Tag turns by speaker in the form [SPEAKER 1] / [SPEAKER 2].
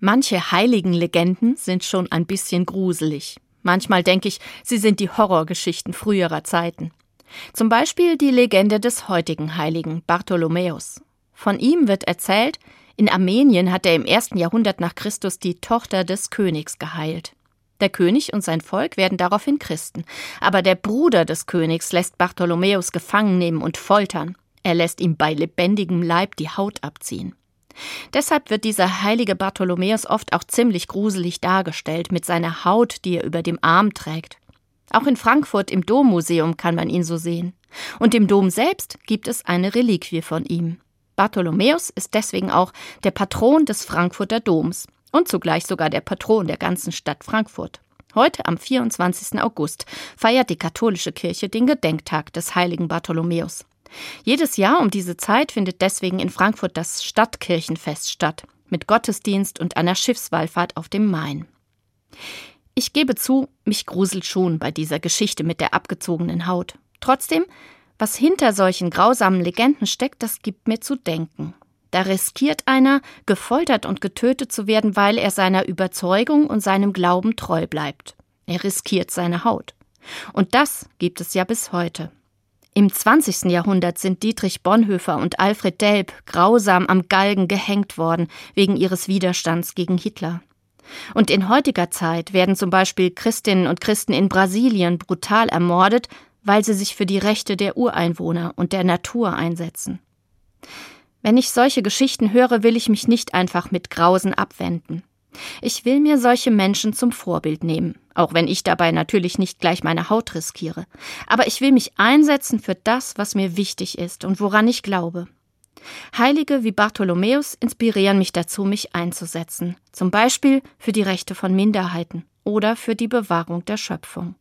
[SPEAKER 1] Manche heiligen Legenden sind schon ein bisschen gruselig. Manchmal denke ich, sie sind die Horrorgeschichten früherer Zeiten. Zum Beispiel die Legende des heutigen Heiligen Bartholomäus. Von ihm wird erzählt, in Armenien hat er im ersten Jahrhundert nach Christus die Tochter des Königs geheilt. Der König und sein Volk werden daraufhin Christen. Aber der Bruder des Königs lässt Bartholomäus gefangen nehmen und foltern. Er lässt ihm bei lebendigem Leib die Haut abziehen. Deshalb wird dieser heilige Bartholomäus oft auch ziemlich gruselig dargestellt mit seiner Haut, die er über dem Arm trägt. Auch in Frankfurt im Dommuseum kann man ihn so sehen. Und im Dom selbst gibt es eine Reliquie von ihm. Bartholomäus ist deswegen auch der Patron des Frankfurter Doms und zugleich sogar der Patron der ganzen Stadt Frankfurt. Heute, am 24. August, feiert die katholische Kirche den Gedenktag des heiligen Bartholomäus. Jedes Jahr um diese Zeit findet deswegen in Frankfurt das Stadtkirchenfest statt, mit Gottesdienst und einer Schiffswallfahrt auf dem Main. Ich gebe zu, mich gruselt schon bei dieser Geschichte mit der abgezogenen Haut. Trotzdem, was hinter solchen grausamen Legenden steckt, das gibt mir zu denken. Da riskiert einer, gefoltert und getötet zu werden, weil er seiner Überzeugung und seinem Glauben treu bleibt. Er riskiert seine Haut. Und das gibt es ja bis heute. Im 20. Jahrhundert sind Dietrich Bonhoeffer und Alfred Delp grausam am Galgen gehängt worden wegen ihres Widerstands gegen Hitler. Und in heutiger Zeit werden zum Beispiel Christinnen und Christen in Brasilien brutal ermordet, weil sie sich für die Rechte der Ureinwohner und der Natur einsetzen. Wenn ich solche Geschichten höre, will ich mich nicht einfach mit Grausen abwenden. Ich will mir solche Menschen zum Vorbild nehmen, auch wenn ich dabei natürlich nicht gleich meine Haut riskiere. Aber ich will mich einsetzen für das, was mir wichtig ist und woran ich glaube. Heilige wie Bartholomäus inspirieren mich dazu, mich einzusetzen, zum Beispiel für die Rechte von Minderheiten oder für die Bewahrung der Schöpfung.